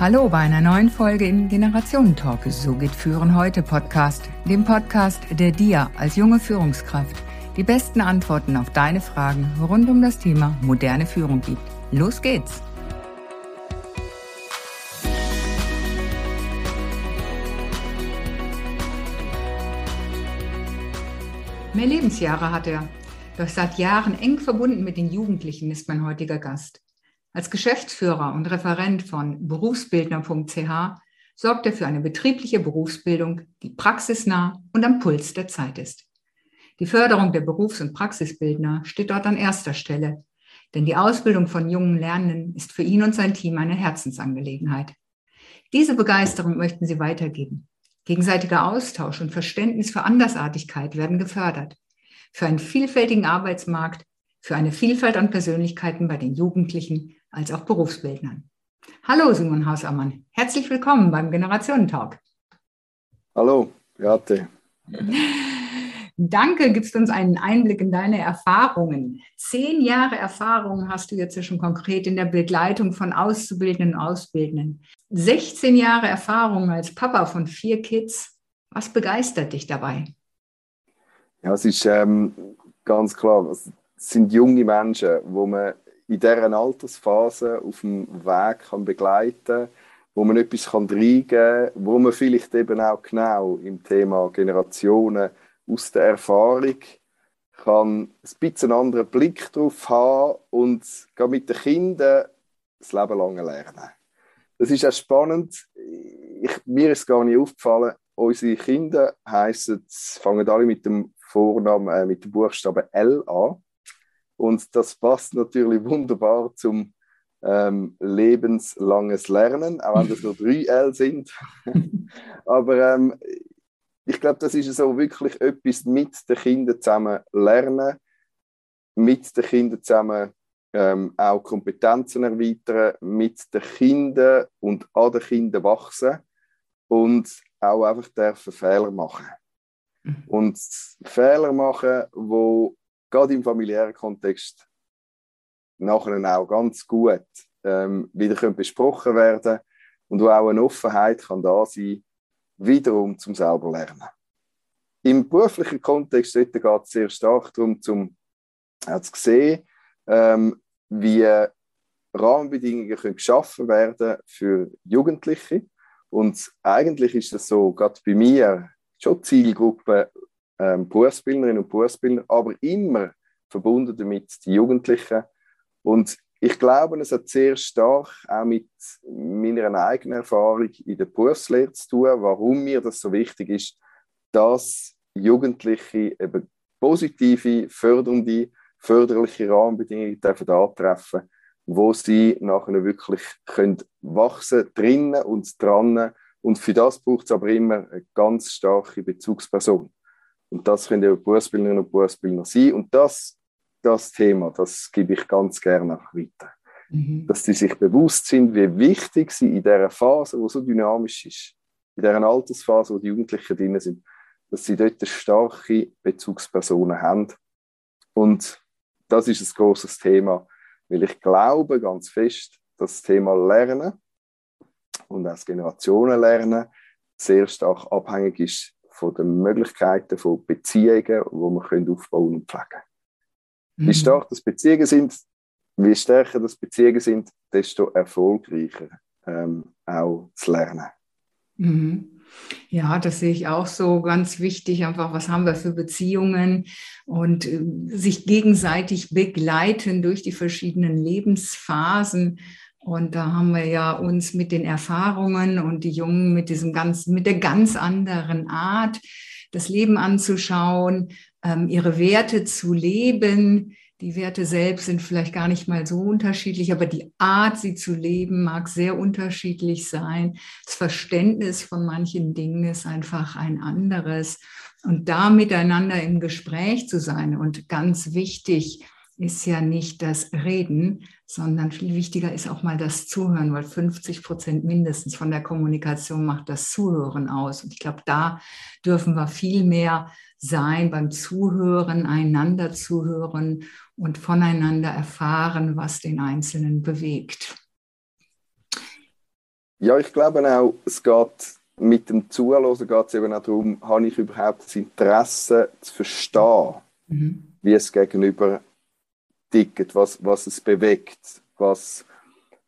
Hallo bei einer neuen Folge im Generationentalk. So geht Führen heute Podcast, dem Podcast, der dir als junge Führungskraft die besten Antworten auf deine Fragen rund um das Thema moderne Führung gibt. Los geht's! Mehr Lebensjahre hat er, doch seit Jahren eng verbunden mit den Jugendlichen ist mein heutiger Gast. Als Geschäftsführer und Referent von berufsbildner.ch sorgt er für eine betriebliche Berufsbildung, die praxisnah und am Puls der Zeit ist. Die Förderung der Berufs- und Praxisbildner steht dort an erster Stelle, denn die Ausbildung von jungen Lernenden ist für ihn und sein Team eine Herzensangelegenheit. Diese Begeisterung möchten sie weitergeben. Gegenseitiger Austausch und Verständnis für Andersartigkeit werden gefördert. Für einen vielfältigen Arbeitsmarkt, für eine Vielfalt an Persönlichkeiten bei den Jugendlichen als auch Berufsbildnern. Hallo Simon Hausermann, herzlich willkommen beim Generationentalk. Hallo, Beate. Danke, gibst uns einen Einblick in deine Erfahrungen. Zehn Jahre Erfahrung hast du jetzt schon konkret in der Begleitung von Auszubildenden und Ausbildenden. 16 Jahre Erfahrung als Papa von vier Kids. Was begeistert dich dabei? Ja, es ist ähm, ganz klar, es sind junge Menschen, wo man in dieser Altersphase auf dem Weg kann begleiten kann, wo man etwas kann reingeben kann, wo man vielleicht eben auch genau im Thema Generationen aus der Erfahrung kann ein bisschen einen anderen Blick drauf haben und mit den Kindern das Leben lang lernen. Das ist auch spannend. Ich, mir ist gar nicht aufgefallen, unsere Kinder heißen, fangen alle mit dem Vornamen, äh, mit dem Buchstaben L an. Und das passt natürlich wunderbar zum ähm, lebenslanges Lernen, auch wenn das nur drei L sind. Aber ähm, ich glaube, das ist so wirklich etwas mit den Kindern zusammen lernen, mit den Kindern zusammen ähm, auch Kompetenzen erweitern, mit den Kindern und an den Kindern wachsen und auch einfach dürfen Fehler machen. Mhm. Und Fehler machen, wo gerade im familiären Kontext nachher auch ganz gut ähm, wieder besprochen werden und wo auch eine Offenheit kann da sein, wiederum zum selber lernen. Im beruflichen Kontext geht es sehr stark darum, zum, zu sehen, ähm, wie Rahmenbedingungen können geschaffen werden für Jugendliche. Und eigentlich ist das so, gerade bei mir, schon Zielgruppe ähm, Berufsbildnerinnen und Berufsbildner, aber immer verbunden damit die Jugendlichen. Und ich glaube, es hat sehr stark auch mit meiner eigenen Erfahrung in der Berufslehre zu tun, warum mir das so wichtig ist, dass Jugendliche eben positive, fördernde, förderliche Rahmenbedingungen dürfen antreffen, wo sie nachher wirklich können wachsen drinnen und dran. Und für das braucht es aber immer eine ganz starke Bezugsperson. Und das können eben Berufsbildnerinnen und Berufsbildner sein. Und das, das Thema, das gebe ich ganz gerne weiter. Mhm. Dass sie sich bewusst sind, wie wichtig sie in dieser Phase, die so dynamisch ist, in dieser Altersphase, wo die Jugendlichen drin sind, dass sie dort starke Bezugspersonen haben. Und das ist ein großes Thema, weil ich glaube ganz fest, dass das Thema Lernen und auch das Generationenlernen sehr stark abhängig ist von den Möglichkeiten von Beziehungen, die wir aufbauen und pflegen mhm. Wie stark das Beziehungen sind, wie stärker das Beziehungen sind, desto erfolgreicher ähm, auch zu lernen. Mhm. Ja, das sehe ich auch so ganz wichtig, einfach, was haben wir für Beziehungen und äh, sich gegenseitig begleiten durch die verschiedenen Lebensphasen und da haben wir ja uns mit den Erfahrungen und die Jungen mit diesem ganz, mit der ganz anderen Art, das Leben anzuschauen, ähm, ihre Werte zu leben. Die Werte selbst sind vielleicht gar nicht mal so unterschiedlich, aber die Art, sie zu leben, mag sehr unterschiedlich sein. Das Verständnis von manchen Dingen ist einfach ein anderes. Und da miteinander im Gespräch zu sein und ganz wichtig, ist ja nicht das Reden, sondern viel wichtiger ist auch mal das Zuhören, weil 50 Prozent mindestens von der Kommunikation macht das Zuhören aus. Und ich glaube, da dürfen wir viel mehr sein beim Zuhören, einander zuhören und voneinander erfahren, was den Einzelnen bewegt. Ja, ich glaube auch, es geht mit dem Zuhören geht es eben auch darum, habe ich überhaupt das Interesse zu verstehen, mhm. wie es gegenüber tickt, was, was es bewegt, was,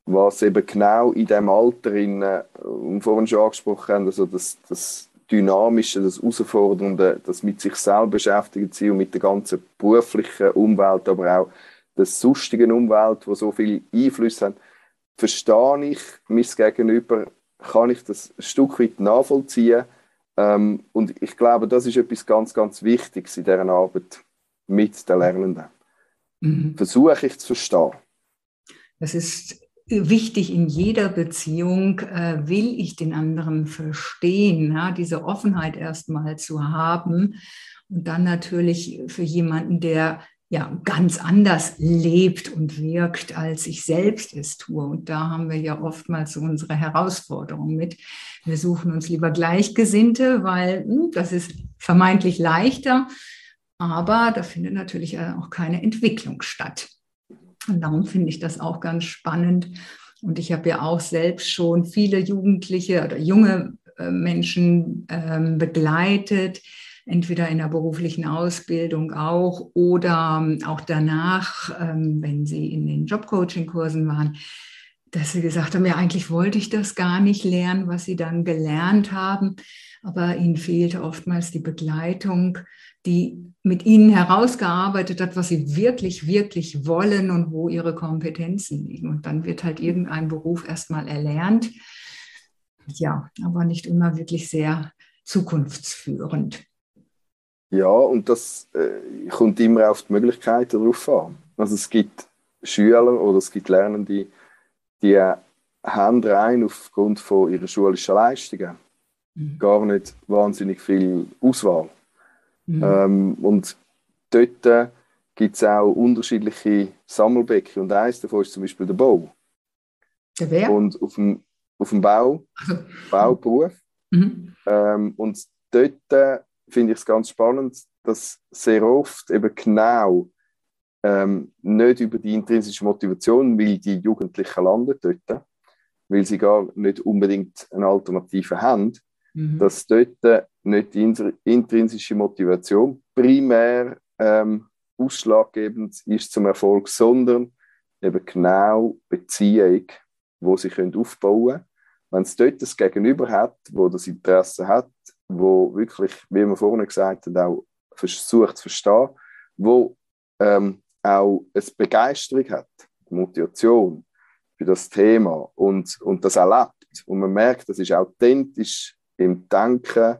was eben genau in dem Alter, in, und vorhin schon angesprochen haben, also das, das Dynamische, das Herausfordernde, das mit sich selbst beschäftigt sein und mit der ganzen beruflichen Umwelt, aber auch der sonstigen Umwelt, wo so viel Einfluss hat, verstehe ich mein Gegenüber, kann ich das ein Stück weit nachvollziehen. Ähm, und ich glaube, das ist etwas ganz, ganz Wichtiges in dieser Arbeit mit den Lernenden. Mhm. Versuche ich zu verstehen. Das ist wichtig in jeder Beziehung, äh, will ich den anderen verstehen, ja, diese Offenheit erstmal zu haben. Und dann natürlich für jemanden, der ja ganz anders lebt und wirkt, als ich selbst es tue. Und da haben wir ja oftmals so unsere Herausforderung mit. Wir suchen uns lieber Gleichgesinnte, weil hm, das ist vermeintlich leichter, aber da findet natürlich auch keine Entwicklung statt. Und darum finde ich das auch ganz spannend. Und ich habe ja auch selbst schon viele Jugendliche oder junge äh, Menschen ähm, begleitet, entweder in der beruflichen Ausbildung auch oder ähm, auch danach, ähm, wenn sie in den Jobcoaching-Kursen waren, dass sie gesagt haben, ja, eigentlich wollte ich das gar nicht lernen, was sie dann gelernt haben, aber ihnen fehlte oftmals die Begleitung, die mit ihnen herausgearbeitet hat, was sie wirklich, wirklich wollen und wo ihre Kompetenzen liegen. Und dann wird halt irgendein Beruf erstmal erlernt. Ja, aber nicht immer wirklich sehr zukunftsführend. Ja, und das äh, kommt immer auf die Möglichkeiten darauf an. Also es gibt Schüler oder es gibt Lernende, die haben rein aufgrund von ihrer schulischen Leistungen mhm. gar nicht wahnsinnig viel Auswahl. Mhm. Ähm, und dort gibt es auch unterschiedliche Sammelbecken und eines davon ist zum Beispiel der Bau. Der wer? Und auf dem, auf dem Bau, Bauberuf. Mhm. Ähm, und dort finde ich es ganz spannend, dass sehr oft eben genau ähm, nicht über die intrinsische Motivation, weil die Jugendlichen landen dort, weil sie gar nicht unbedingt eine Alternative haben, mhm. dass dort nicht die intrinsische Motivation primär ähm, ausschlaggebend ist zum Erfolg, sondern eben genau Beziehung, wo sie können aufbauen können. Wenn es dort das Gegenüber hat, wo das Interesse hat, wo wirklich, wie wir vorhin gesagt haben, auch versucht zu verstehen, wo ähm, auch eine Begeisterung hat, Motivation für das Thema und, und das erlebt. Und man merkt, das ist authentisch im Denken,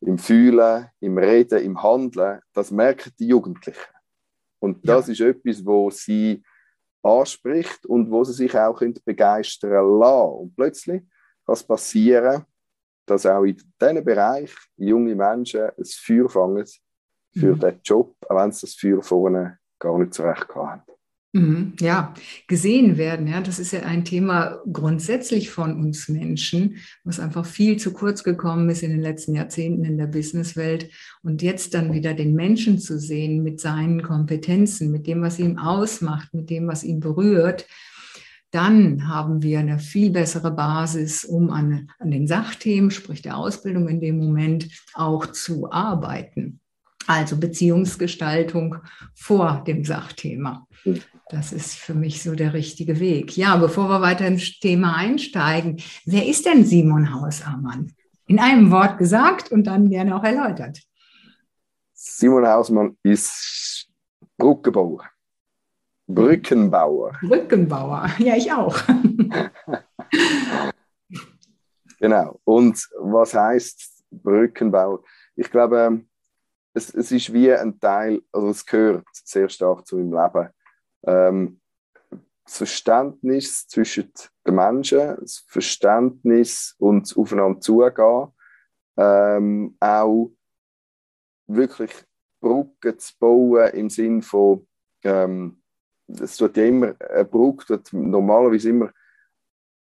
im Fühlen, im Reden, im Handeln. Das merken die Jugendlichen. Und das ja. ist etwas, wo sie anspricht und wo sie sich auch begeistern lassen. Und plötzlich kann es passieren, dass auch in diesem Bereich junge Menschen ein Feuer fangen für mhm. diesen Job, auch wenn sie das Feuer vorne gar nicht zurecht haben. Mhm, ja, gesehen werden, ja, das ist ja ein Thema grundsätzlich von uns Menschen, was einfach viel zu kurz gekommen ist in den letzten Jahrzehnten in der Businesswelt. Und jetzt dann wieder den Menschen zu sehen mit seinen Kompetenzen, mit dem, was ihn ausmacht, mit dem, was ihn berührt, dann haben wir eine viel bessere Basis, um an, an den Sachthemen, sprich der Ausbildung in dem Moment, auch zu arbeiten. Also Beziehungsgestaltung vor dem Sachthema. Das ist für mich so der richtige Weg. Ja, bevor wir weiter ins Thema einsteigen, wer ist denn Simon Hausamann? In einem Wort gesagt und dann gerne auch erläutert. Simon Hausmann ist Brückenbauer. Brückenbauer. Brückenbauer, ja, ich auch. genau. Und was heißt Brückenbauer? Ich glaube, es, es ist wie ein Teil, also es gehört sehr stark zu meinem Leben. Ähm, das Verständnis zwischen den Menschen, das Verständnis und aufeinander zugehen, ähm, auch wirklich Brücken zu bauen im Sinn von, ähm, es tut ja immer, eine Brücke tut normalerweise immer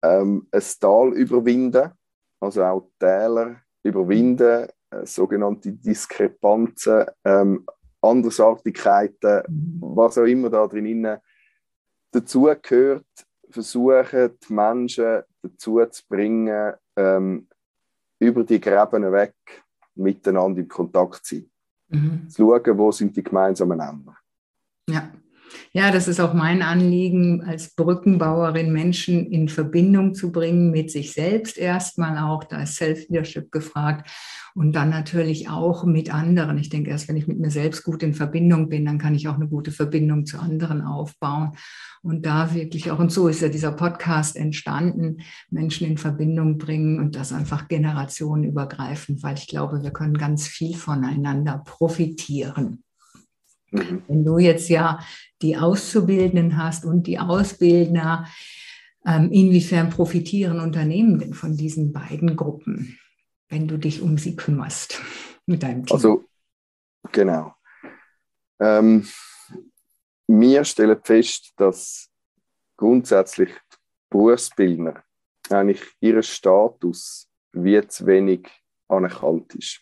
ähm, ein Tal überwinden, also auch Täler überwinden, sogenannte Diskrepanzen, ähm, Andersartigkeiten, was auch immer da drin dazugehört, versuchen die Menschen dazu zu bringen, ähm, über die Gräben weg miteinander in Kontakt zu sein. Mhm. Zu schauen, wo sind die gemeinsamen Nenner. Ja. Ja, das ist auch mein Anliegen, als Brückenbauerin Menschen in Verbindung zu bringen mit sich selbst erstmal auch. Da ist Self-Leadership gefragt und dann natürlich auch mit anderen. Ich denke, erst wenn ich mit mir selbst gut in Verbindung bin, dann kann ich auch eine gute Verbindung zu anderen aufbauen. Und da wirklich auch, und so ist ja dieser Podcast entstanden, Menschen in Verbindung bringen und das einfach generationenübergreifend, weil ich glaube, wir können ganz viel voneinander profitieren. Mhm. Wenn du jetzt ja die Auszubildenden hast und die Ausbildner, ähm, inwiefern profitieren Unternehmen denn von diesen beiden Gruppen, wenn du dich um sie kümmerst mit deinem Team? Also, genau. Ähm, wir stellen fest, dass grundsätzlich die Berufsbildner eigentlich ihren Status wie zu wenig anerkannt ist.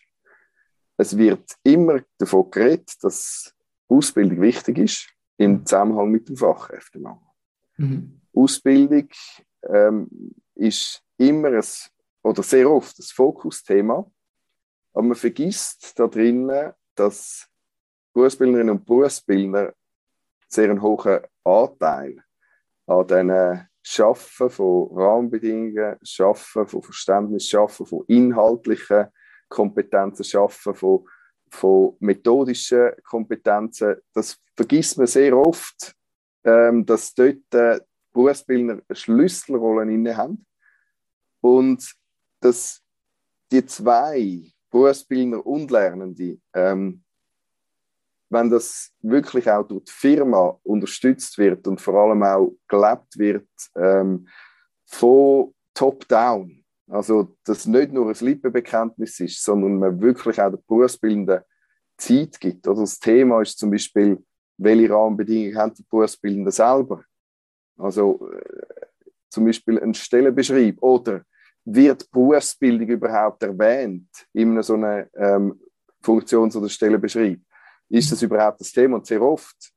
Es wird immer davon geredet, dass Ausbildung wichtig ist im Zusammenhang mit dem Fachkräftemangel. Mhm. Ausbildung ähm, ist immer ein, oder sehr oft das Fokusthema, aber man vergisst da drinnen, dass Berufsbildnerinnen und Berufsbildner sehr einen hohen Anteil an diesen Schaffen von Rahmenbedingungen, Schaffen von Verständnis, Schaffen von inhaltlichen Kompetenzen, Schaffen von von methodischen Kompetenzen, das vergisst man sehr oft, ähm, dass dort äh, Berufsbildner eine Schlüsselrolle inne haben. Und dass die zwei Berufsbildner und Lernende, ähm, wenn das wirklich auch durch die Firma unterstützt wird und vor allem auch gelebt wird ähm, von Top-Down, also, dass nicht nur ein Lippenbekenntnis ist, sondern man wirklich auch der Berufsbildenden Zeit gibt. Oder das Thema ist zum Beispiel, welche Rahmenbedingungen haben die Berufsbildenden selber? Also, äh, zum Beispiel ein Stellenbeschrieb oder wird Berufsbildung überhaupt erwähnt in so einer ähm, Funktions- oder Stellenbeschrieb? Ist das überhaupt das Thema? Und sehr oft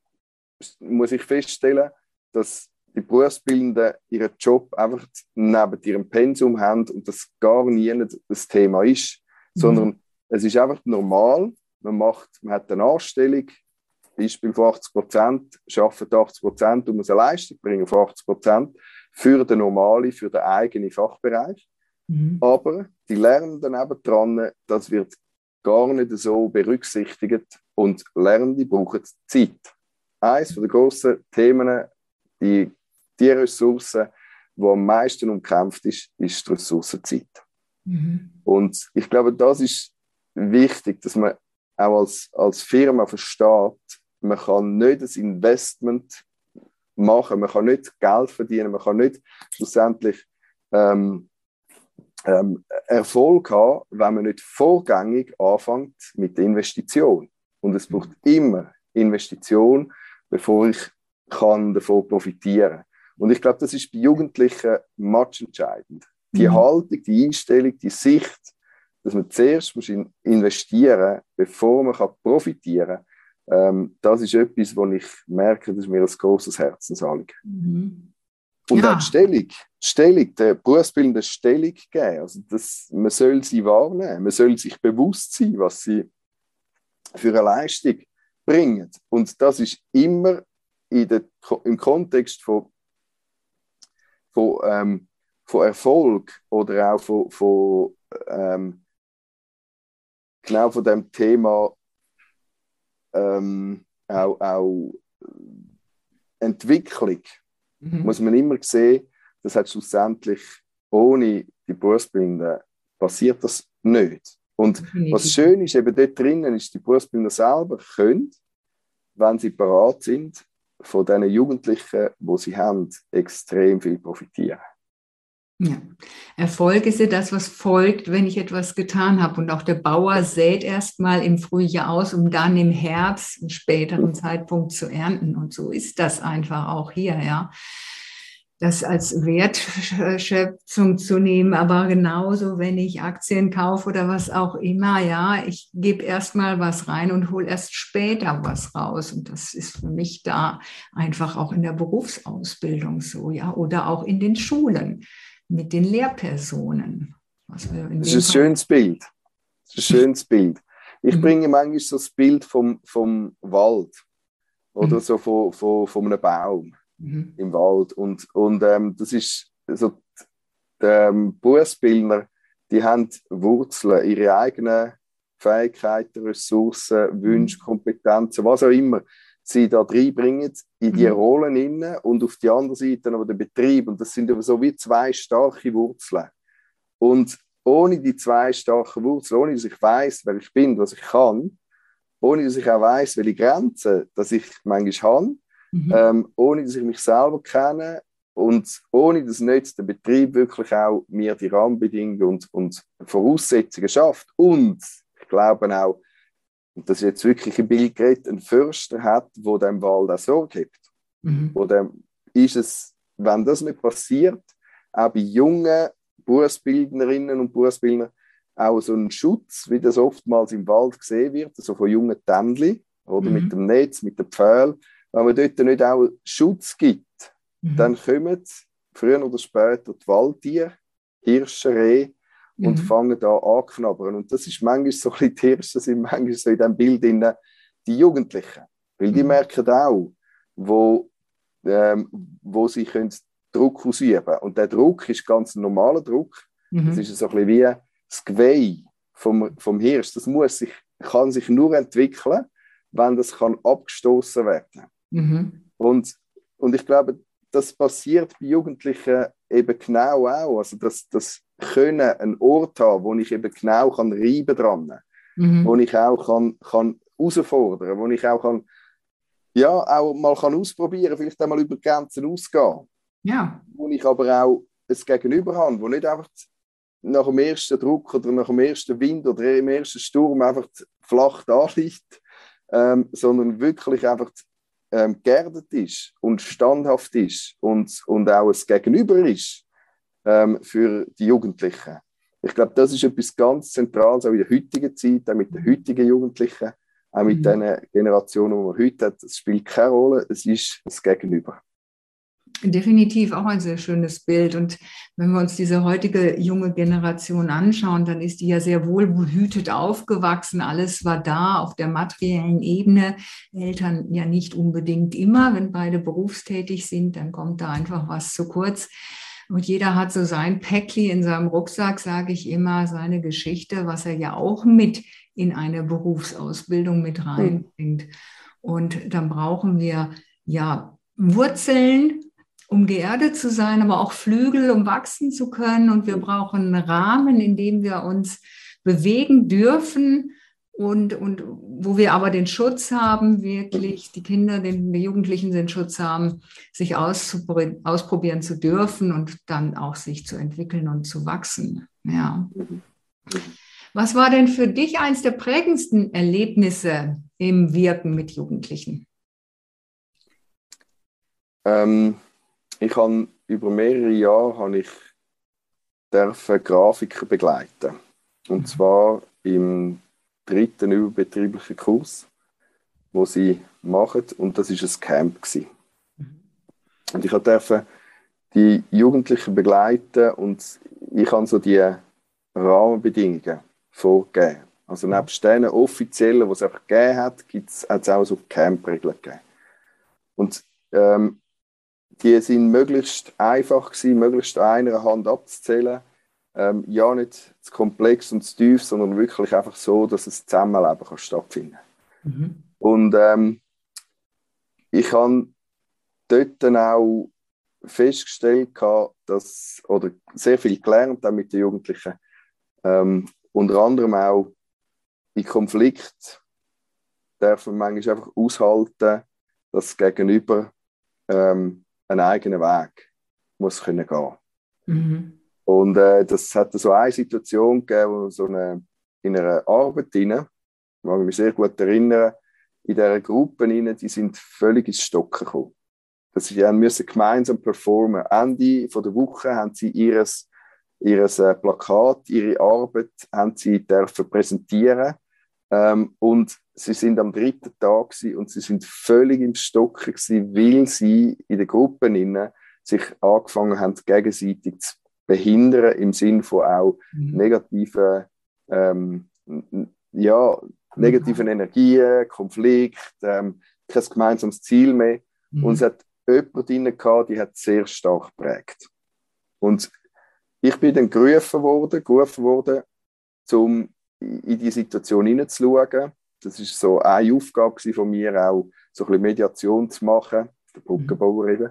muss ich feststellen, dass die Berufsbildenden ihren Job einfach neben ihrem Pensum haben und das gar nie das Thema ist, mhm. sondern es ist einfach normal, man, macht, man hat eine Anstellung, Beispiel von 80 Prozent, arbeitet 80 Prozent und muss eine Leistung bringen von 80 Prozent für den normalen, für den eigenen Fachbereich. Mhm. Aber die Lernenden nebendran, das wird gar nicht so berücksichtigt und Lernende brauchen Zeit. Eines der grossen Themen, die die Ressource, die am meisten umkämpft ist, ist die Ressource Zeit. Mhm. Und ich glaube, das ist wichtig, dass man auch als, als Firma versteht, man kann nicht das Investment machen, man kann nicht Geld verdienen, man kann nicht schlussendlich ähm, ähm, Erfolg haben, wenn man nicht vorgängig anfängt mit der Investition. Und es braucht immer Investition, bevor ich kann davon profitieren und ich glaube, das ist bei Jugendlichen entscheidend. Die mhm. Haltung, die Einstellung, die Sicht, dass man zuerst muss investieren muss, bevor man kann profitieren kann, ähm, das ist etwas, wo ich merke, das ist mir ein großes Herzensanliegen. Mhm. Und ja. auch die Stellung, die Stellung, der berufsbildende Stellung geben. Also das, man soll sie wahrnehmen, man soll sich bewusst sein, was sie für eine Leistung bringen. Und das ist immer in der, im Kontext von von, ähm, von Erfolg oder auch von, von ähm, genau von dem Thema ähm, auch, auch Entwicklung mhm. muss man immer sehen, das hat schlussendlich ohne die Berufsbildung passiert das nicht. Und mhm. was schön ist, eben dort drinnen ist, die Berufsbildner selber können, wenn sie bereit sind, von diesen Jugendlichen, wo sie haben, extrem viel profitieren. Ja. Erfolg ist ja das, was folgt, wenn ich etwas getan habe. Und auch der Bauer sät erstmal im Frühjahr aus, um dann im Herbst, einen späteren Zeitpunkt zu ernten. Und so ist das einfach auch hier, ja das als Wertschöpfung zu nehmen, aber genauso, wenn ich Aktien kaufe oder was auch immer, ja, ich gebe erstmal was rein und hole erst später was raus. Und das ist für mich da einfach auch in der Berufsausbildung so, ja, oder auch in den Schulen. mit den Lehrpersonen. das ist ein schönes Bild. Das ist ein schönes Bild. Ich mhm. bringe manchmal so das Bild vom, vom Wald oder mhm. so von, von, von einem Baum mhm. im Wald. Und, und ähm, das ist so, die ähm, Berufsbildner, die haben Wurzeln, ihre eigenen Fähigkeiten, Ressourcen, Wünsche, mhm. Kompetenzen, was auch immer sie da reinbringen in die mhm. Rollen inne und auf die andere Seite aber der Betrieb. Und das sind so wie zwei starke Wurzeln. Und ohne die zwei starken Wurzeln, ohne dass ich weiß, wer ich bin, was ich kann, ohne dass ich auch weiß, welche Grenzen dass ich manchmal habe, mhm. ähm, ohne dass ich mich selber kenne und ohne dass nicht der Betrieb wirklich auch mir die Rahmenbedingungen und, und Voraussetzungen schafft. Und ich glaube auch, und das ist jetzt wirklich ein Bild geredet, einen Förster hat, wo dem Wald auch Sorge gibt. Mhm. Wo dem, ist es, wenn das nicht passiert, auch bei jungen Berufsbildnerinnen und Berufsbildnern, auch so ein Schutz, wie das oftmals im Wald gesehen wird, so also von jungen Tändli oder mhm. mit dem Netz, mit dem Pfeil. Wenn man dort nicht auch Schutz gibt, mhm. dann kommen früher oder später die Waldtiere, Hirsche, Rehe und mhm. fangen da anknabbern. Und das ist manchmal so die Hirsche, sind manchmal so in diesem Bild in, die Jugendlichen. Weil die mhm. merken auch, wo, ähm, wo sie können Druck ausüben können. Und der Druck ist ganz ein normaler Druck. Mhm. Das ist so ein bisschen wie das Geweih vom, vom Hirsch. Das muss sich, kann sich nur entwickeln, wenn das kann abgestoßen werden mhm. und, und ich glaube, das passiert bei Jugendlichen eben genau auch. Also das, das können einen Ort haben, wo ich eben genau kann reiben dran, mhm. wo ich auch kann, kann herausfordern, wo ich auch kann, ja, auch mal kann ausprobieren, vielleicht einmal über Grenzen ausgehen. Ja. Wo ich aber auch ein Gegenüber habe, wo nicht einfach nach dem ersten Druck oder nach dem ersten Wind oder im ersten Sturm einfach flach da liegt, ähm, sondern wirklich einfach ähm, geerdet ist und standhaft ist und, und auch ein Gegenüber ist ähm, für die Jugendlichen. Ich glaube, das ist etwas ganz Zentrales auch in der heutigen Zeit, auch mit den heutigen Jugendlichen, auch mit mhm. den Generationen, die man heute hat. Es spielt keine Rolle, es ist das Gegenüber. Definitiv auch ein sehr schönes Bild. Und wenn wir uns diese heutige junge Generation anschauen, dann ist die ja sehr wohl behütet aufgewachsen. Alles war da auf der materiellen Ebene. Eltern ja nicht unbedingt immer. Wenn beide berufstätig sind, dann kommt da einfach was zu kurz. Und jeder hat so sein Päckli in seinem Rucksack, sage ich immer, seine Geschichte, was er ja auch mit in eine Berufsausbildung mit reinbringt. Und dann brauchen wir ja Wurzeln, um geerdet zu sein, aber auch Flügel, um wachsen zu können. Und wir brauchen einen Rahmen, in dem wir uns bewegen dürfen und, und wo wir aber den Schutz haben, wirklich die Kinder, den, die Jugendlichen den Schutz haben, sich ausprobieren zu dürfen und dann auch sich zu entwickeln und zu wachsen. Ja. Was war denn für dich eines der prägendsten Erlebnisse im Wirken mit Jugendlichen? Ähm, ich habe über mehrere Jahre habe ich dürfen Grafiker begleiten. Und mhm. zwar im dritten überbetrieblichen Kurs, wo sie machen. Und das ist ein Camp gewesen. Mhm. Und ich durfte die Jugendlichen begleiten und ich habe so die Rahmenbedingungen vorgegeben. Also mhm. nebst den offiziellen, die es einfach gegeben hat, hat es auch so Camp-Regeln gegeben. Und ähm, die sind möglichst einfach gewesen, möglichst einer Hand abzuzählen. Ähm, ja, nicht zu komplex und zu tief, sondern wirklich einfach so, dass es Zusammenleben kann stattfinden mhm. Und ähm, ich habe dort dann auch festgestellt, dass, oder sehr viel gelernt mit den Jugendlichen, ähm, unter anderem auch in Konflikt darf man manchmal einfach aushalten, dass das Gegenüber ähm, einen eigenen Weg muss können gehen. Mhm. Und äh, das hat so eine Situation gegeben, wo so eine, in einer Arbeit rein, ich mag mich sehr gut erinnern, in dieser Gruppe rein, die sind völlig ins Stocken gekommen. Das, sie müssen gemeinsam performen. Ende von der Woche haben sie ihres, ihres äh, Plakat, ihre Arbeit haben sie dürfen präsentieren ähm, und sie sind am dritten Tag und sie sind völlig im Stocken gewesen, weil sie in der Gruppe sich angefangen haben, gegenseitig zu behindern im Sinn von auch mhm. negativen, ähm, ja, negativen mhm. Energien, Konflikt, ähm, kein gemeinsames Ziel mehr. Mhm. Und es hat jemand drin gehabt, die hat sehr stark geprägt. Und ich bin dann gerufen worden, gerufen worden, um in die Situation hineinzuschauen. Das ist so eine Aufgabe von mir, auch so ein bisschen Mediation zu machen, der Brückenbauer eben,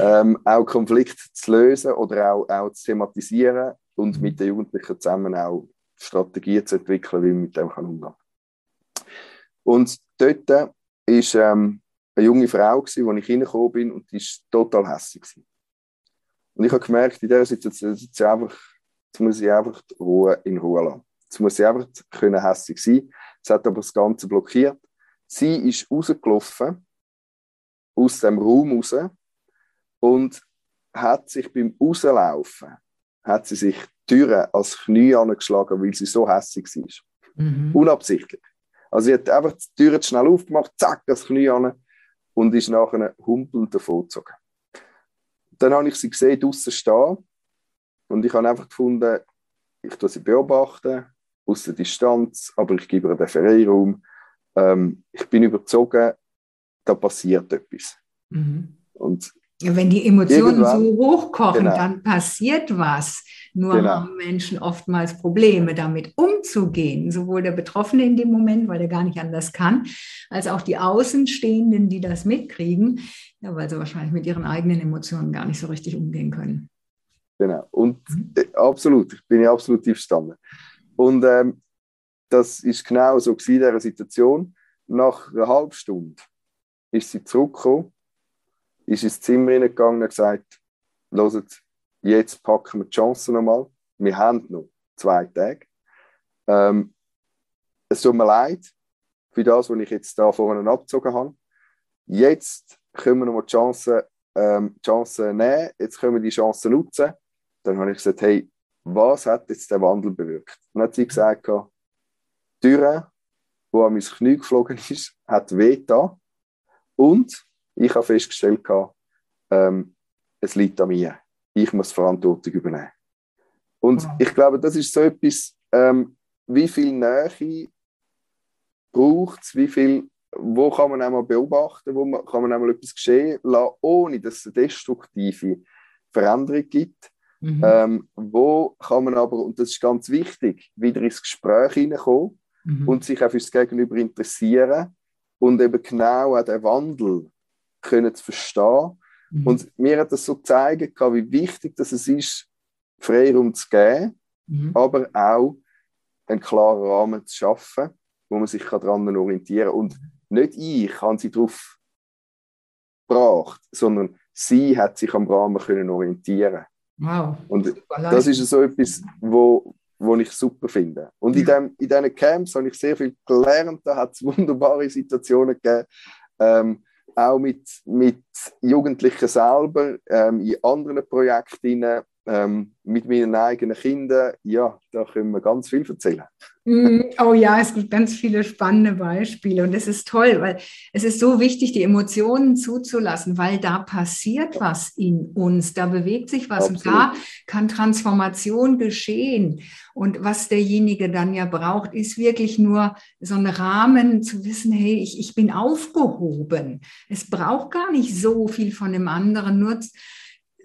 ähm, auch Konflikte zu lösen oder auch, auch zu thematisieren und mit den Jugendlichen zusammen auch Strategien zu entwickeln, wie man mit dem kann umgehen kann. Und dort war ähm, eine junge Frau, gewesen, wo ich reingekommen bin und die war total hässlich. Und ich habe gemerkt, in dieser Situation, jetzt, einfach, jetzt muss ich einfach die Ruhe in Ruhe lassen. Jetzt muss sie einfach können hässlich sein. Es hat aber das Ganze blockiert. Sie ist rausgelaufen, aus dem Raum raus, und hat sich beim Rauslaufen, hat sie sich die Türe als Knie angeschlagen, weil sie so hässlich war. Mhm. Unabsichtlich. Also sie hat einfach die Türe schnell aufgemacht, zack, das Knie an und ist nachher humpelnd davongezogen. Dann habe ich sie gesehen, draußen stehen und ich habe einfach gefunden, ich tue sie beobachten, aus der Distanz, aber ich gebe ihr den Freiraum. Ähm, ich bin überzogen, da passiert etwas. Mhm. Und wenn die Emotionen so hochkochen, genau. dann passiert was. Nur genau. haben Menschen oftmals Probleme, damit umzugehen. Sowohl der Betroffene in dem Moment, weil er gar nicht anders kann, als auch die Außenstehenden, die das mitkriegen, ja, weil sie wahrscheinlich mit ihren eigenen Emotionen gar nicht so richtig umgehen können. Genau. Und mhm. äh, absolut, ich bin ja absolut verstanden. Und ähm, das ist genau so in dieser Situation. Nach einer halben Stunde ist sie zurückgekommen ist ins Zimmer hineingegangen und gesagt, hört, jetzt packen wir die Chance nochmal. Wir haben noch zwei Tage. Ähm, es tut mir leid für das, was ich jetzt da vorne abgezogen habe. Jetzt können wir nochmal die Chance, ähm, die Chance nehmen, jetzt können wir die Chance nutzen. Dann habe ich gesagt, hey, was hat jetzt der Wandel bewirkt? Dann hat sie gesagt, die Türe, die an mein Knie geflogen ist, hat weh. Und ich habe festgestellt, ähm, es liegt an mir. Ich muss Verantwortung übernehmen. Und wow. ich glaube, das ist so etwas, ähm, wie viel Nähe braucht es, wie viel, wo kann man einmal beobachten, wo man, kann man einmal etwas geschehen lassen, ohne dass es eine destruktive Veränderung gibt. Mhm. Ähm, wo kann man aber, und das ist ganz wichtig, wieder ins Gespräch hineinkommen mhm. und sich auch fürs Gegenüber interessieren und eben genau auch den Wandel können zu verstehen. Mhm. Und mir hat das so gezeigt, wie wichtig das es ist, Freiraum zu geben, mhm. aber auch einen klaren Rahmen zu schaffen, wo man sich daran orientieren kann. Und nicht ich habe sie darauf gebracht, sondern sie hat sich am Rahmen können orientieren Wow. Und das ist so etwas, wo, wo ich super finde. Und in, dem, in diesen Camps habe ich sehr viel gelernt. Da hat es wunderbare Situationen gegeben. Ähm, auch mit, mit Jugendlichen selber, ähm, in anderen Projekten, ähm, mit meinen eigenen Kindern, ja, da können wir ganz viel erzählen. Mm, oh ja, es gibt ganz viele spannende Beispiele und es ist toll, weil es ist so wichtig, die Emotionen zuzulassen, weil da passiert was in uns, da bewegt sich was Absolut. und da kann Transformation geschehen. Und was derjenige dann ja braucht, ist wirklich nur so ein Rahmen zu wissen, hey, ich, ich bin aufgehoben. Es braucht gar nicht so viel von dem anderen, nur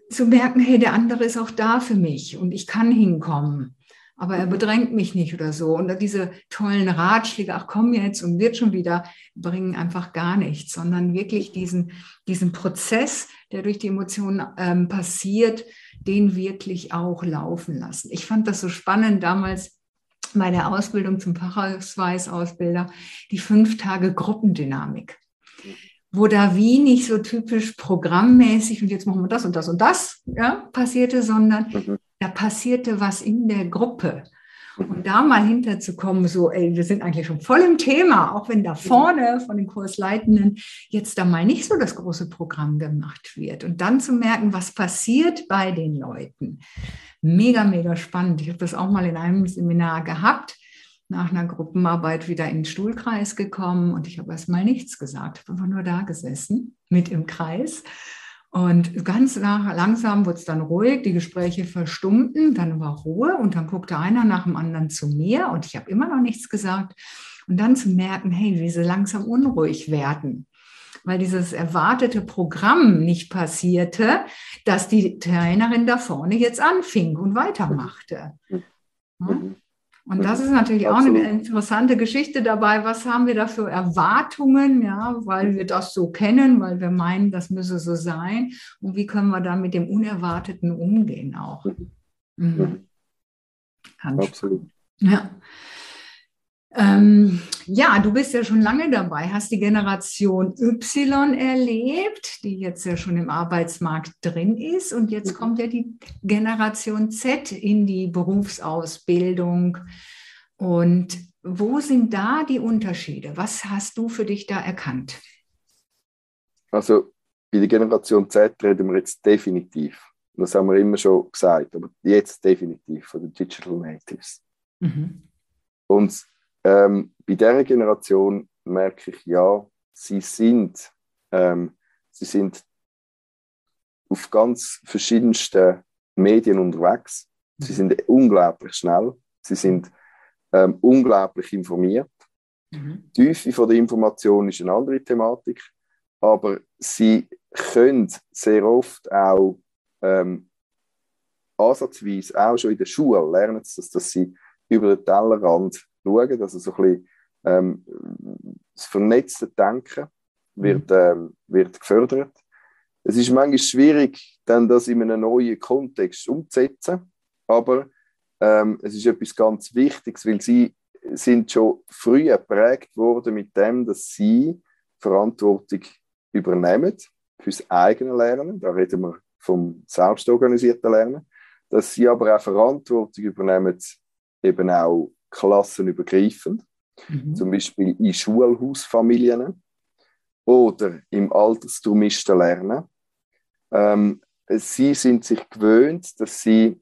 zu merken, hey, der andere ist auch da für mich und ich kann hinkommen. Aber er bedrängt mich nicht oder so. Und diese tollen Ratschläge, ach komm jetzt und wird schon wieder, bringen einfach gar nichts, sondern wirklich diesen, diesen Prozess, der durch die Emotionen ähm, passiert, den wirklich auch laufen lassen. Ich fand das so spannend damals bei der Ausbildung zum Fachausweisausbilder, die fünf Tage Gruppendynamik wo da wie nicht so typisch programmmäßig und jetzt machen wir das und das und das ja, passierte, sondern mhm. da passierte was in der Gruppe. Und da mal hinterzukommen, so, ey, wir sind eigentlich schon voll im Thema, auch wenn da vorne von den Kursleitenden jetzt da mal nicht so das große Programm gemacht wird. Und dann zu merken, was passiert bei den Leuten. Mega, mega spannend. Ich habe das auch mal in einem Seminar gehabt nach einer Gruppenarbeit wieder in den Stuhlkreis gekommen und ich habe erst mal nichts gesagt, ich habe einfach nur da gesessen, mit im Kreis Und ganz nach, langsam wurde es dann ruhig, die Gespräche verstummten, dann war Ruhe und dann guckte einer nach dem anderen zu mir und ich habe immer noch nichts gesagt. Und dann zu merken, hey, wie sie langsam unruhig werden, weil dieses erwartete Programm nicht passierte, dass die Trainerin da vorne jetzt anfing und weitermachte. Mhm. Ja? Und das ist natürlich Absolut. auch eine interessante Geschichte dabei. Was haben wir da für Erwartungen, ja, weil wir das so kennen, weil wir meinen, das müsse so sein. Und wie können wir da mit dem Unerwarteten umgehen auch? Mhm. Absolut. Ja. Ähm, ja, du bist ja schon lange dabei, hast die Generation Y erlebt, die jetzt ja schon im Arbeitsmarkt drin ist. Und jetzt mhm. kommt ja die Generation Z in die Berufsausbildung. Und wo sind da die Unterschiede? Was hast du für dich da erkannt? Also bei der Generation Z reden wir jetzt definitiv. Das haben wir immer schon gesagt, aber jetzt definitiv von den Digital Natives. Mhm. Und ähm, bei dieser Generation merke ich, ja, sie sind, ähm, sie sind auf ganz verschiedensten Medien unterwegs. Sie sind unglaublich schnell. Sie sind ähm, unglaublich informiert. Mhm. Die Tiefe von der Information ist eine andere Thematik, aber sie können sehr oft auch ähm, ansatzweise auch schon in der Schule lernen, dass, dass sie über den Tellerrand schauen, also so ein bisschen ähm, das vernetzte Denken wird, mhm. ähm, wird gefördert. Es ist manchmal schwierig, dann das in einem neuen Kontext umzusetzen, aber ähm, es ist etwas ganz Wichtiges, weil sie sind schon früh geprägt worden mit dem, dass sie Verantwortung übernehmen fürs eigene Lernen. Da reden wir vom selbstorganisierten Lernen. Dass sie aber auch Verantwortung übernehmen, eben auch klassenübergreifend, mhm. zum Beispiel in Schulhausfamilien oder im altersdurmischen Lernen. Ähm, sie sind sich gewöhnt, dass sie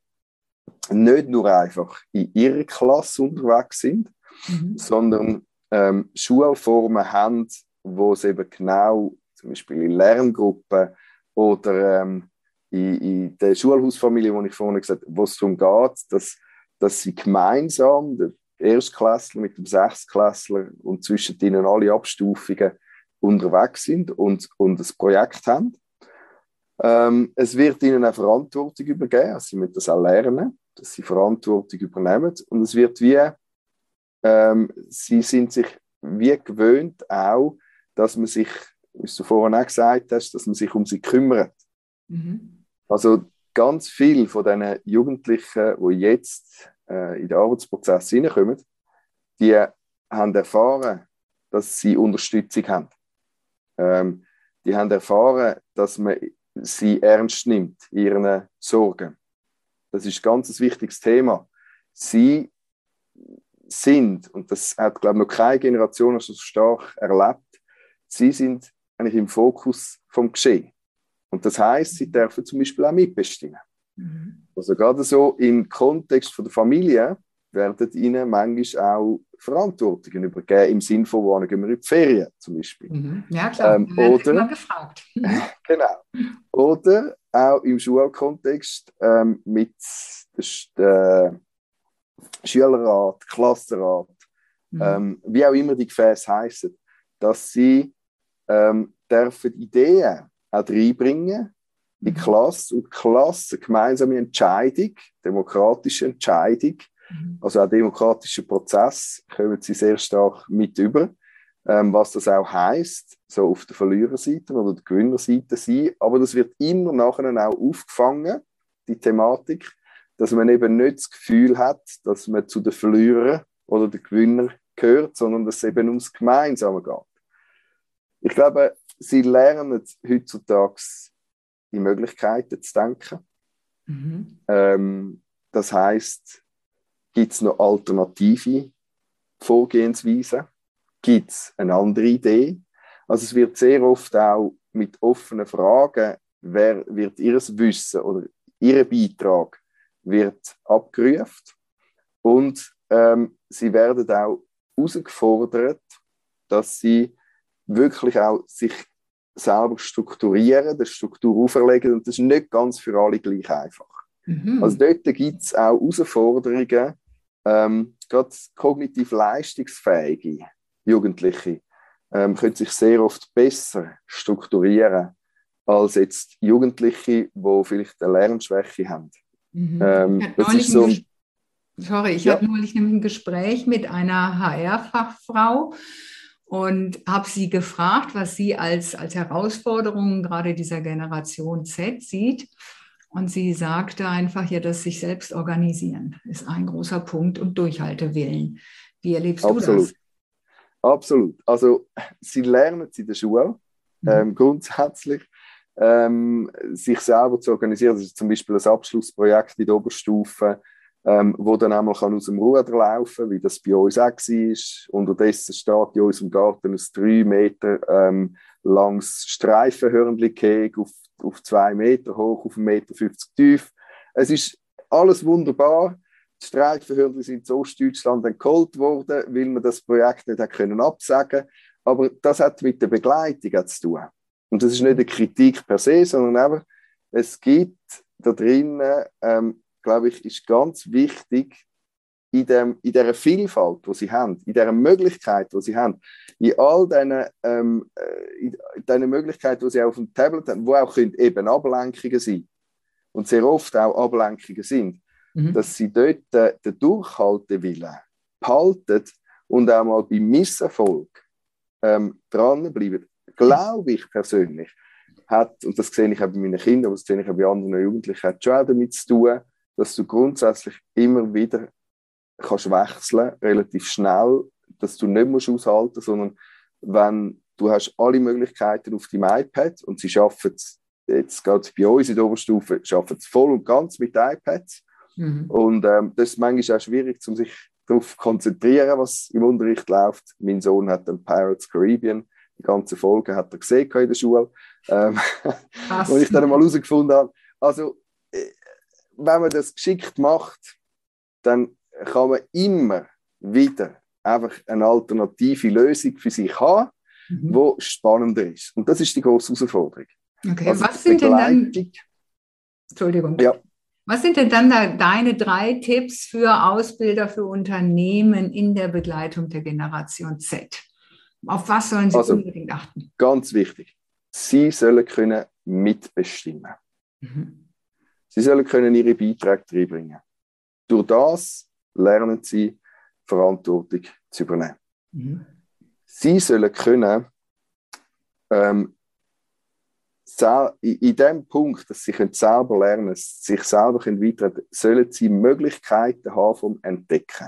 nicht nur einfach in ihrer Klasse unterwegs sind, mhm. sondern ähm, Schulformen haben, wo es eben genau, zum Beispiel in Lerngruppen oder ähm, in, in der Schulhausfamilie, wo ich vorhin gesagt habe, wo es darum geht, dass dass sie gemeinsam, der Erstklässler mit dem Sechstklässler und zwischen ihnen alle Abstufungen unterwegs sind und, und ein Projekt haben. Ähm, es wird ihnen eine Verantwortung übergeben, also sie müssen das auch lernen, dass sie Verantwortung übernehmen und es wird wie, ähm, sie sind sich wie gewöhnt auch, dass man sich, wie du vorhin auch gesagt hast, dass man sich um sie kümmert. Mhm. Also ganz viele von diesen Jugendlichen, die jetzt äh, in den Arbeitsprozess hineinkommen, die haben erfahren, dass sie Unterstützung haben. Ähm, die haben erfahren, dass man sie ernst nimmt, ihren Sorgen. Das ist ein ganz wichtiges Thema. Sie sind, und das hat, glaube ich, noch keine Generation so stark erlebt, sie sind eigentlich im Fokus vom Geschehen. Und das heißt, sie dürfen zum Beispiel auch mitbestimmen. Mhm. Also gerade so im Kontext von der Familie werden ihnen manchmal auch Verantwortungen übergeben, im Sinne von, wo gehen wir in die Ferien zum Beispiel. Mhm. Ja, klar, ähm, oder, immer gefragt. genau. Oder auch im Schulkontext ähm, mit dem Schülerrat, Klassenrat, mhm. ähm, wie auch immer die Gefäße heißen, dass sie ähm, dürfen Ideen auch reinbringen in die mhm. Klasse und die Klasse gemeinsame Entscheidung, demokratische Entscheidung, mhm. also auch demokratischer Prozess, kommen sie sehr stark mit über. Ähm, was das auch heißt, so auf der Verliererseite oder der Gewinnerseite sein. Aber das wird immer nachher auch aufgefangen, die Thematik, dass man eben nicht das Gefühl hat, dass man zu den Verlierern oder den Gewinner gehört, sondern dass es eben ums Gemeinsame geht. Ich glaube, sie lernen heutzutage die Möglichkeiten zu denken. Mhm. Ähm, das heißt, gibt es noch alternative Vorgehensweisen? Gibt es eine andere Idee? Also es wird sehr oft auch mit offenen Fragen, wer wird ihr Wissen oder ihr Beitrag wird abgerufen und ähm, sie werden auch herausgefordert, dass sie wirklich auch sich selber strukturieren, der Struktur auferlegen und das ist nicht ganz für alle gleich einfach. Mhm. Also dort gibt es auch Herausforderungen, ähm, gerade kognitiv leistungsfähige Jugendliche ähm, können sich sehr oft besser strukturieren als jetzt Jugendliche, die vielleicht eine Lernschwäche haben. Mhm. Ähm, das ist so, sorry, ich ja. hatte neulich ein Gespräch mit einer HR-Fachfrau und habe sie gefragt, was sie als, als Herausforderung gerade dieser Generation Z sieht. Und sie sagte einfach, ja, dass sich selbst organisieren ist ein großer Punkt und Durchhaltewillen. Wie erlebst Absolut. du das? Absolut. Also sie lernen es in der Schule mhm. ähm, grundsätzlich, ähm, sich selber zu organisieren. Das ist zum Beispiel ein Abschlussprojekt in der Oberstufe, ähm, wo dann einmal aus dem Ruder laufen kann, wie das bei uns auch war. Unterdessen steht in unserem Garten ein drei Meter ähm, langes Streifenhörnchen auf auf zwei Meter hoch, auf 1,50 Meter tief. Es ist alles wunderbar. Die Streifenhürden sind in Ostdeutschland geholt worden, weil man das Projekt nicht können absagen Aber das hat mit der Begleitung zu tun. Und das ist nicht eine Kritik per se, sondern einfach, es gibt da drinnen, ähm, glaube ich, ist ganz wichtig, in, dem, in dieser Vielfalt, die sie haben, in dieser Möglichkeit, die sie haben, in all diesen, ähm, äh, in diesen Möglichkeiten, die sie auf dem Tablet haben, wo auch können eben Ablenkungen sein und sehr oft auch Ablenkungen sind, mhm. dass sie dort äh, den Durchhaltewillen behalten und auch mal beim Misserfolg ähm, dranbleiben. Glaube ich persönlich, hat, und das sehe ich auch bei meinen Kindern, aber das sehe ich auch bei anderen Jugendlichen, hat schon auch damit zu tun, dass du grundsätzlich immer wieder kannst wechseln, relativ schnell, dass du nicht musst aushalten sondern wenn du hast alle Möglichkeiten auf deinem iPad und sie schaffen es, jetzt geht bei uns in der Oberstufe, schaffen es voll und ganz mit iPads. Mhm. Und ähm, das ist manchmal auch schwierig, um sich darauf zu konzentrieren, was im Unterricht läuft. Mein Sohn hat dann Pirates Caribbean, die ganze Folge hat er gesehen in der Schule, ähm, wo ich dann mal herausgefunden habe. Also, wenn man das geschickt macht, dann kann man immer wieder einfach eine alternative Lösung für sich haben, mhm. die spannender ist. Und das ist die große Herausforderung. Okay, also was sind denn dann... Entschuldigung. Ja. Was sind denn dann da deine drei Tipps für Ausbilder, für Unternehmen in der Begleitung der Generation Z? Auf was sollen sie also, unbedingt achten? Ganz wichtig. Sie sollen können mitbestimmen. Mhm. Sie sollen können ihre Beiträge reinbringen. Durch das lernen sie, Verantwortung zu übernehmen. Mhm. Sie sollen können, ähm, in dem Punkt, dass sie selber lernen können, sich selber weiterentwickeln sollen sie Möglichkeiten haben vom Entdecken.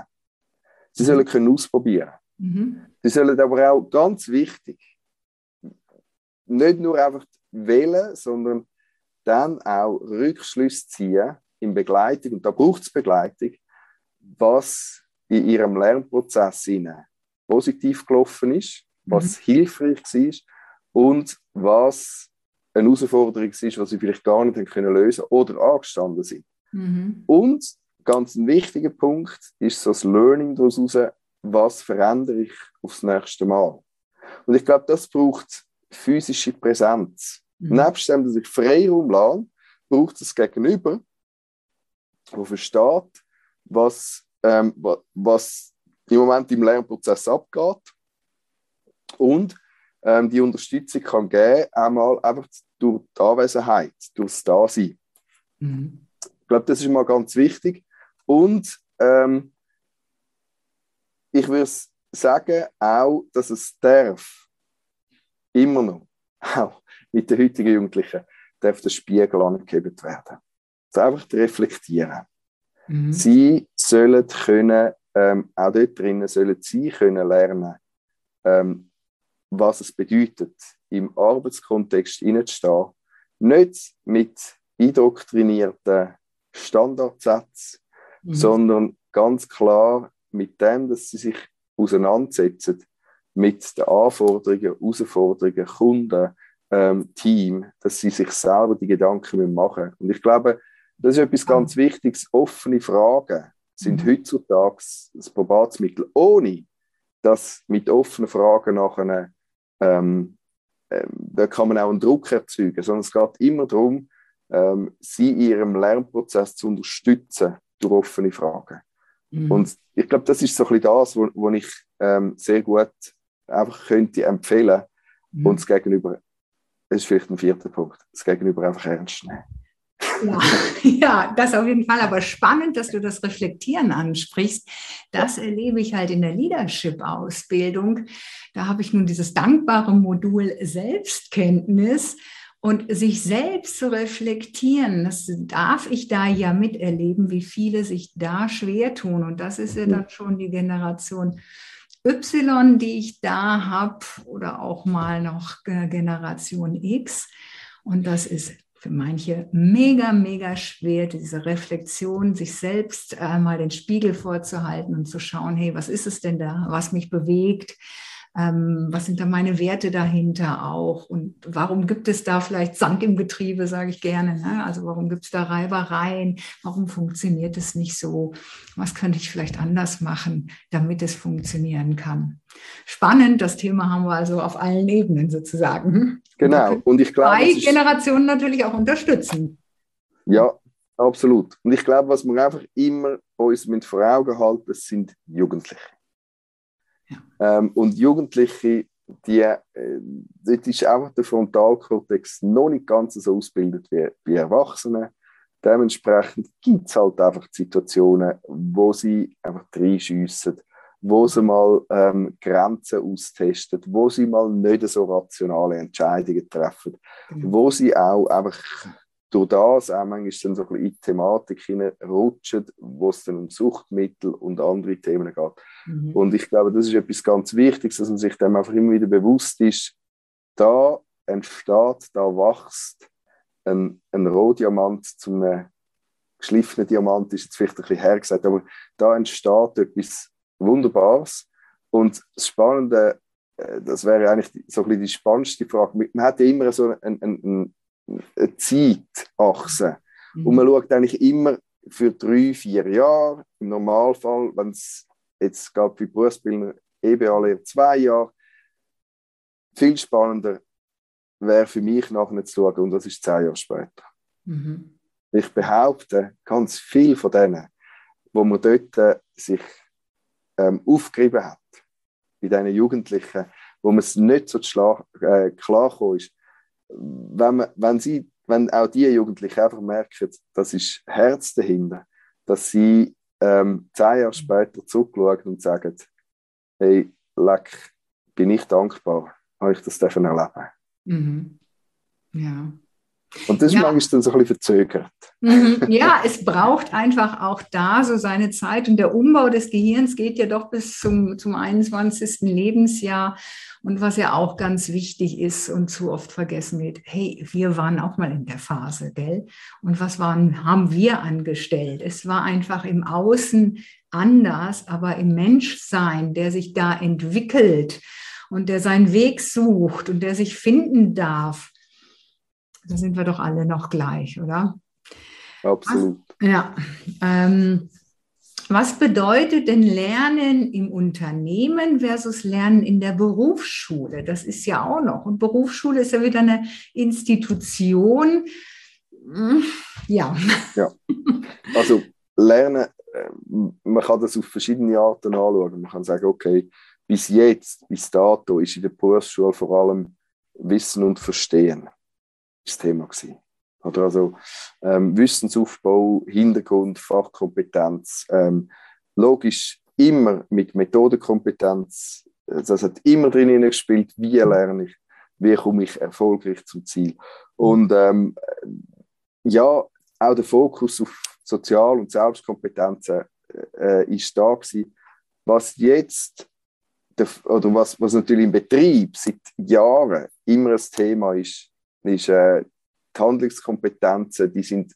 Sie sollen mhm. können ausprobieren. Mhm. Sie sollen aber auch, ganz wichtig, nicht nur einfach wählen, sondern dann auch Rückschlüsse ziehen in Begleitung, und da braucht es Begleitung, was in ihrem Lernprozess positiv gelaufen ist, was mhm. hilfreich war und was eine Herausforderung ist, die sie vielleicht gar nicht haben können lösen oder angestanden sind. Mhm. Und ganz ein wichtiger Punkt ist so das Learning daraus heraus, was verändere ich aufs nächste Mal. Und ich glaube, das braucht physische Präsenz. Mhm. Nebst dem, dass ich Freiraum lasse, braucht es Gegenüber, der versteht, was, ähm, was im Moment im Lernprozess abgeht und ähm, die Unterstützung kann geben, einmal einfach durch die Anwesenheit, durch das Dasein. Mhm. Ich glaube, das ist mal ganz wichtig. Und ähm, ich würde sagen auch, dass es darf, immer noch, auch mit den heutigen Jugendlichen, darf der Spiegel angegeben werden. Das einfach reflektieren. Mhm. Sie sollen können, ähm, auch dort drinnen sollen sie können lernen, ähm, was es bedeutet, im Arbeitskontext hineinzustehen. Nicht mit indoktrinierten Standardsätzen, mhm. sondern ganz klar mit dem, dass sie sich auseinandersetzen mit den Anforderungen, Herausforderungen, Kunden, ähm, Team, dass sie sich selber die Gedanken machen müssen. Und ich glaube, das ist etwas ganz Wichtiges. Offene Fragen sind mhm. heutzutage das Probatsmittel, ohne dass mit offenen Fragen nachher ähm, ähm, da kann man auch einen Druck erzeugen, sondern es geht immer darum, ähm, sie in ihrem Lernprozess zu unterstützen durch offene Fragen. Mhm. Und ich glaube, das ist so ein bisschen das, was ich ähm, sehr gut einfach könnte empfehlen mhm. und das Gegenüber, ist vielleicht ein vierter Punkt, das Gegenüber einfach ernst nehmen. Ja, ja, das auf jeden Fall. Aber spannend, dass du das Reflektieren ansprichst. Das erlebe ich halt in der Leadership-Ausbildung. Da habe ich nun dieses dankbare Modul Selbstkenntnis. Und sich selbst zu reflektieren, das darf ich da ja miterleben, wie viele sich da schwer tun. Und das ist ja mhm. dann schon die Generation Y, die ich da habe, oder auch mal noch Generation X. Und das ist für manche mega, mega schwer, diese Reflexion, sich selbst einmal den Spiegel vorzuhalten und zu schauen, hey, was ist es denn da, was mich bewegt? Ähm, was sind da meine Werte dahinter auch? Und warum gibt es da vielleicht Sand im Getriebe, sage ich gerne. Ne? Also warum gibt es da Reibereien? Warum funktioniert es nicht so? Was könnte ich vielleicht anders machen, damit es funktionieren kann? Spannend, das Thema haben wir also auf allen Ebenen sozusagen. Genau. Und ich glaube, zwei Generationen natürlich auch unterstützen. Ja, absolut. Und ich glaube, was wir einfach immer uns mit vor Augen halten, sind Jugendliche. Ähm, und Jugendliche, die, äh, dort ist einfach der Frontalkortex noch nicht ganz so ausgebildet wie, wie Erwachsene. Dementsprechend gibt es halt einfach Situationen, wo sie einfach reinschiessen, wo sie mal ähm, Grenzen austesten, wo sie mal nicht so rationale Entscheidungen treffen, mhm. wo sie auch einfach durch das auch manchmal dann so ein bisschen in die Thematik hineinrutschen, wo es dann um Suchtmittel und andere Themen geht. Mhm. Und ich glaube, das ist etwas ganz Wichtiges, dass man sich dem einfach immer wieder bewusst ist, da entsteht, da wächst ein, ein Rohdiamant zu einem geschliffenen Diamant, ist jetzt vielleicht ein bisschen hergesagt, aber da entsteht etwas Wunderbares. Und das Spannende, äh, das wäre eigentlich so ein bisschen die spannendste Frage. Man hat ja immer so einen, einen, eine Zeitachse. Mhm. Und man schaut eigentlich immer für drei, vier Jahre. Im Normalfall, wenn es jetzt gerade für Berufsbildner EBA-Lehre zwei Jahre, viel spannender wäre für mich nachher zu schauen, und das ist zehn Jahre später. Mhm. Ich behaupte, ganz viel von denen, wo man dort äh, sich ähm, aufgerieben hat, bei diesen Jugendlichen, wo man es nicht so äh, klar ist, wenn, man, wenn, sie, wenn auch die Jugendlichen einfach merken, das ist Herz dahinter, dass sie ähm, zehn Jahre später zurückschauen und sagen, hey, leck, bin ich dankbar, habe ich das erleben mhm. Ja. Und das ja. ist manchmal dann so ein bisschen verzögert. Mhm. Ja, es braucht einfach auch da so seine Zeit. Und der Umbau des Gehirns geht ja doch bis zum, zum 21. Lebensjahr. Und was ja auch ganz wichtig ist und zu oft vergessen wird, hey, wir waren auch mal in der Phase, gell? Und was waren, haben wir angestellt? Es war einfach im Außen anders, aber im Menschsein, der sich da entwickelt und der seinen Weg sucht und der sich finden darf, da sind wir doch alle noch gleich, oder? Absolut. Was, ja. Ähm, was bedeutet denn Lernen im Unternehmen versus Lernen in der Berufsschule? Das ist ja auch noch. Und Berufsschule ist ja wieder eine Institution. Hm, ja. Ja. Also Lernen, äh, man kann das auf verschiedene Arten anschauen. Man kann sagen, okay, bis jetzt, bis dato ist in der Berufsschule vor allem Wissen und Verstehen das Thema gewesen. Oder also ähm, Wissensaufbau, Hintergrund, Fachkompetenz, ähm, logisch immer mit Methodenkompetenz. Das hat immer drin gespielt, wie lerne ich, wie komme ich erfolgreich zum Ziel. Und ähm, ja, auch der Fokus auf Sozial- und Selbstkompetenzen äh, ist da gewesen. Was jetzt oder was, was natürlich im Betrieb seit Jahren immer ein Thema ist, ist, äh, die Handlungskompetenzen, die sind,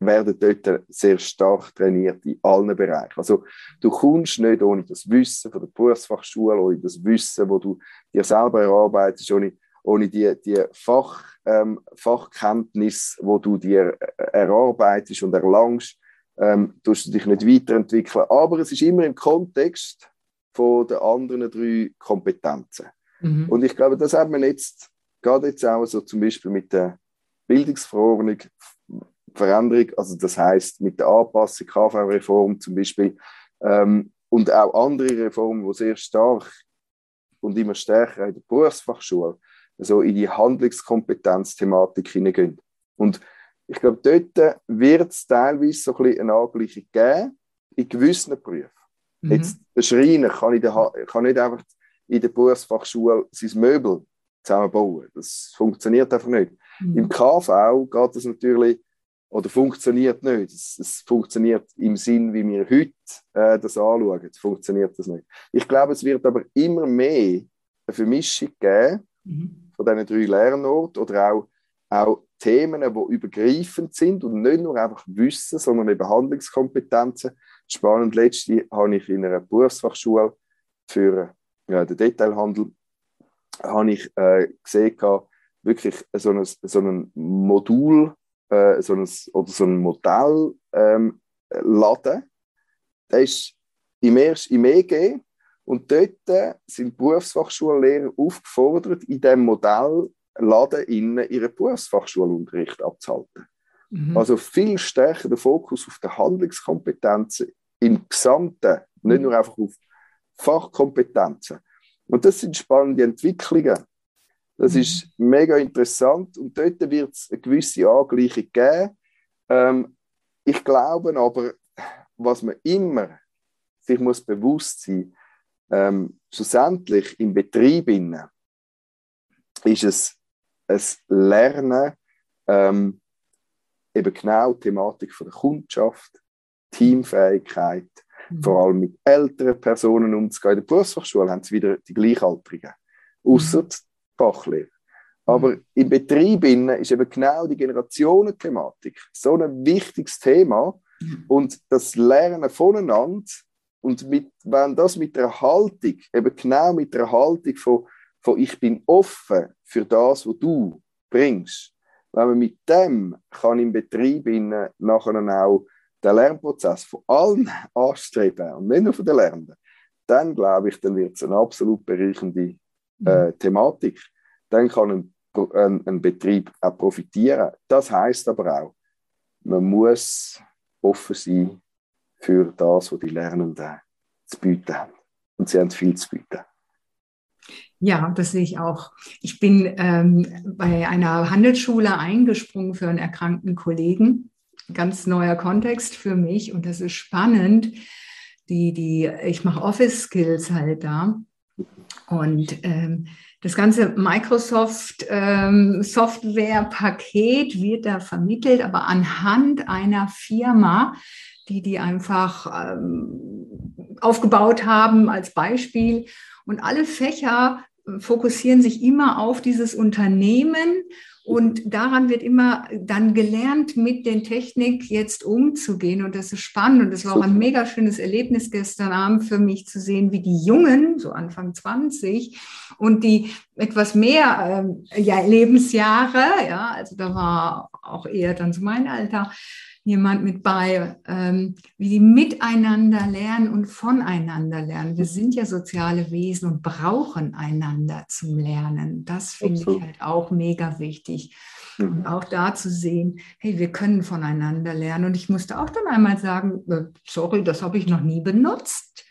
werden dort sehr stark trainiert in allen Bereichen. Also du kommst nicht ohne das Wissen von der Berufsfachschule, ohne das Wissen, wo du dir selber erarbeitest, ohne, ohne die, die Fach, ähm, Fachkenntnis, wo du dir äh, erarbeitest und erlangst, ähm, tust du dich nicht weiterentwickeln. Aber es ist immer im Kontext von den anderen drei Kompetenzen. Mhm. Und ich glaube, das hat man jetzt gerade jetzt auch so zum Beispiel mit der Bildungsverordnung Veränderung, also das heißt mit der Anpassung, KV-Reform zum Beispiel ähm, und auch andere Reformen, die sehr stark und immer stärker in der Berufsfachschule, also in die Handlungskompetenzthematik hineingehen. Und ich glaube, dort wird es teilweise so ein bisschen eine Angleichung geben, in gewissen Berufen. Mhm. Jetzt, der Schreiner kann, der, kann nicht einfach in der Berufsfachschule sein Möbel zusammenbauen. Das funktioniert einfach nicht. Mhm. Im KV geht das natürlich oder funktioniert nicht. Es, funktioniert im Sinn, wie wir heute äh, das anschauen, funktioniert das nicht. Ich glaube, es wird aber immer mehr eine Vermischung geben mhm. von diesen drei Lernorten oder auch, auch Themen, die übergreifend sind und nicht nur einfach Wissen, sondern eben Handlungskompetenzen. Spannend, letzte habe ich in einer Berufsfachschule für ja, den Detailhandel habe ich äh, gesehen, wirklich so ein, so ein Modul äh, so ein, oder so ein Modell ähm, laden. Der ist im, erst, im EG und dort sind Berufsfachschullehrer aufgefordert, in diesem Modell Laden ihren Berufsfachschulunterricht abzuhalten. Mhm. Also viel stärker der Fokus auf die Handlungskompetenzen im Gesamten, nicht mhm. nur einfach auf Fachkompetenzen. Und das sind spannende Entwicklungen. Das mhm. ist mega interessant und dort wird es eine gewisse Angleichung geben. Ähm, ich glaube aber, was man immer sich muss bewusst sein ähm, schlussendlich im Betrieb innen, ist es ein Lernen, ähm, eben genau die Thematik von der Kundschaft, Teamfähigkeit, mhm. vor allem mit älteren Personen umzugehen. In der Berufsfachschule haben sie wieder die Gleichaltrigen, außer mhm. Fachlehrer. Aber mhm. im Betrieb ist eben genau die Generationenthematik so ein wichtiges Thema. Mhm. Und das Lernen voneinander und mit, wenn das mit der Haltung, eben genau mit der Haltung von, von ich bin offen für das, was du bringst, wenn man mit dem kann im Betrieb nachher auch den Lernprozess von allen anstreben und nicht nur von den Lernenden, dann glaube ich, dann wird es eine absolut bereichernde äh, mhm. Thematik. Dann kann ein, ein, ein, Betrieb auch profitieren. Das heißt aber auch, man muss offen sein für das, was die Lernenden zu bieten haben. Und sie haben viel zu bieten. Ja, das sehe ich auch. Ich bin ähm, bei einer Handelsschule eingesprungen für einen erkrankten Kollegen. Ganz neuer Kontext für mich und das ist spannend. Die, die, ich mache Office Skills halt da. Und ähm, das ganze Microsoft ähm, wird da vermittelt, aber anhand einer Firma, die die einfach ähm, aufgebaut haben als Beispiel. Und alle Fächer fokussieren sich immer auf dieses Unternehmen und daran wird immer dann gelernt, mit den Technik jetzt umzugehen. Und das ist spannend. Und das war auch ein mega schönes Erlebnis gestern Abend für mich zu sehen, wie die Jungen, so Anfang 20, und die etwas mehr äh, ja, Lebensjahre, ja, also da war auch eher dann so mein Alter, jemand mit bei, ähm, wie die miteinander lernen und voneinander lernen. Wir sind ja soziale Wesen und brauchen einander zum Lernen. Das finde ich halt auch mega wichtig. Mhm. Und auch da zu sehen, hey, wir können voneinander lernen. Und ich musste auch dann einmal sagen, äh, sorry, das habe ich noch nie benutzt.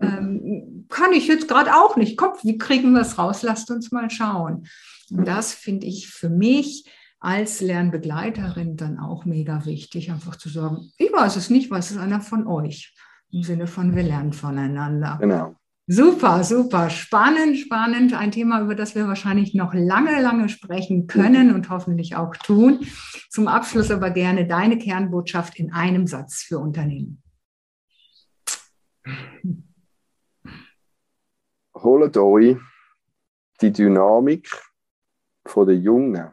Mhm. Ähm, kann ich jetzt gerade auch nicht. Komm, wie kriegen wir es raus? Lasst uns mal schauen. Und das finde ich für mich als Lernbegleiterin dann auch mega wichtig, einfach zu sagen, ich weiß es nicht, weiß es einer von euch. Im Sinne von, wir lernen voneinander. Genau. Super, super, spannend, spannend. Ein Thema, über das wir wahrscheinlich noch lange, lange sprechen können und hoffentlich auch tun. Zum Abschluss aber gerne deine Kernbotschaft in einem Satz für Unternehmen. Holt euch die Dynamik von der Jungen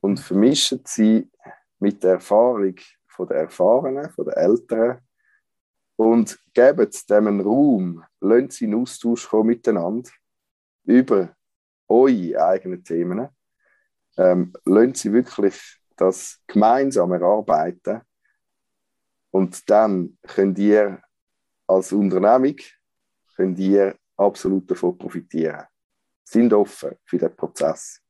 und vermischen sie mit der Erfahrung von der Erfahrenen, von der Älteren und geben dem einen Raum, lassen sie in Austausch kommen miteinander über eure eigenen Themen, ähm, lassen sie wirklich das gemeinsam erarbeiten und dann könnt ihr als Unternehmung könnt ihr absolut davon profitieren. sind offen für den Prozess.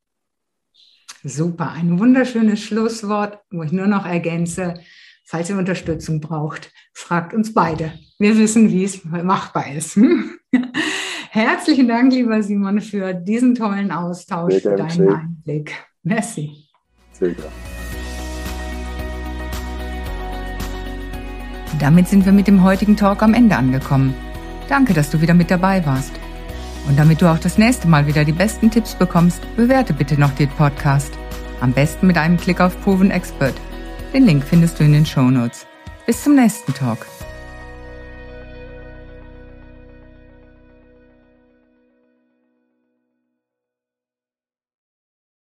Super, ein wunderschönes Schlusswort, wo ich nur noch ergänze, falls ihr Unterstützung braucht, fragt uns beide. Wir wissen, wie es machbar ist. Herzlichen Dank, lieber Simon, für diesen tollen Austausch, für deinen schön. Einblick. Merci. Sehr gerne. Damit sind wir mit dem heutigen Talk am Ende angekommen. Danke, dass du wieder mit dabei warst. Und damit du auch das nächste Mal wieder die besten Tipps bekommst, bewerte bitte noch den Podcast. Am besten mit einem Klick auf Proven Expert. Den Link findest du in den Show Notes. Bis zum nächsten Talk.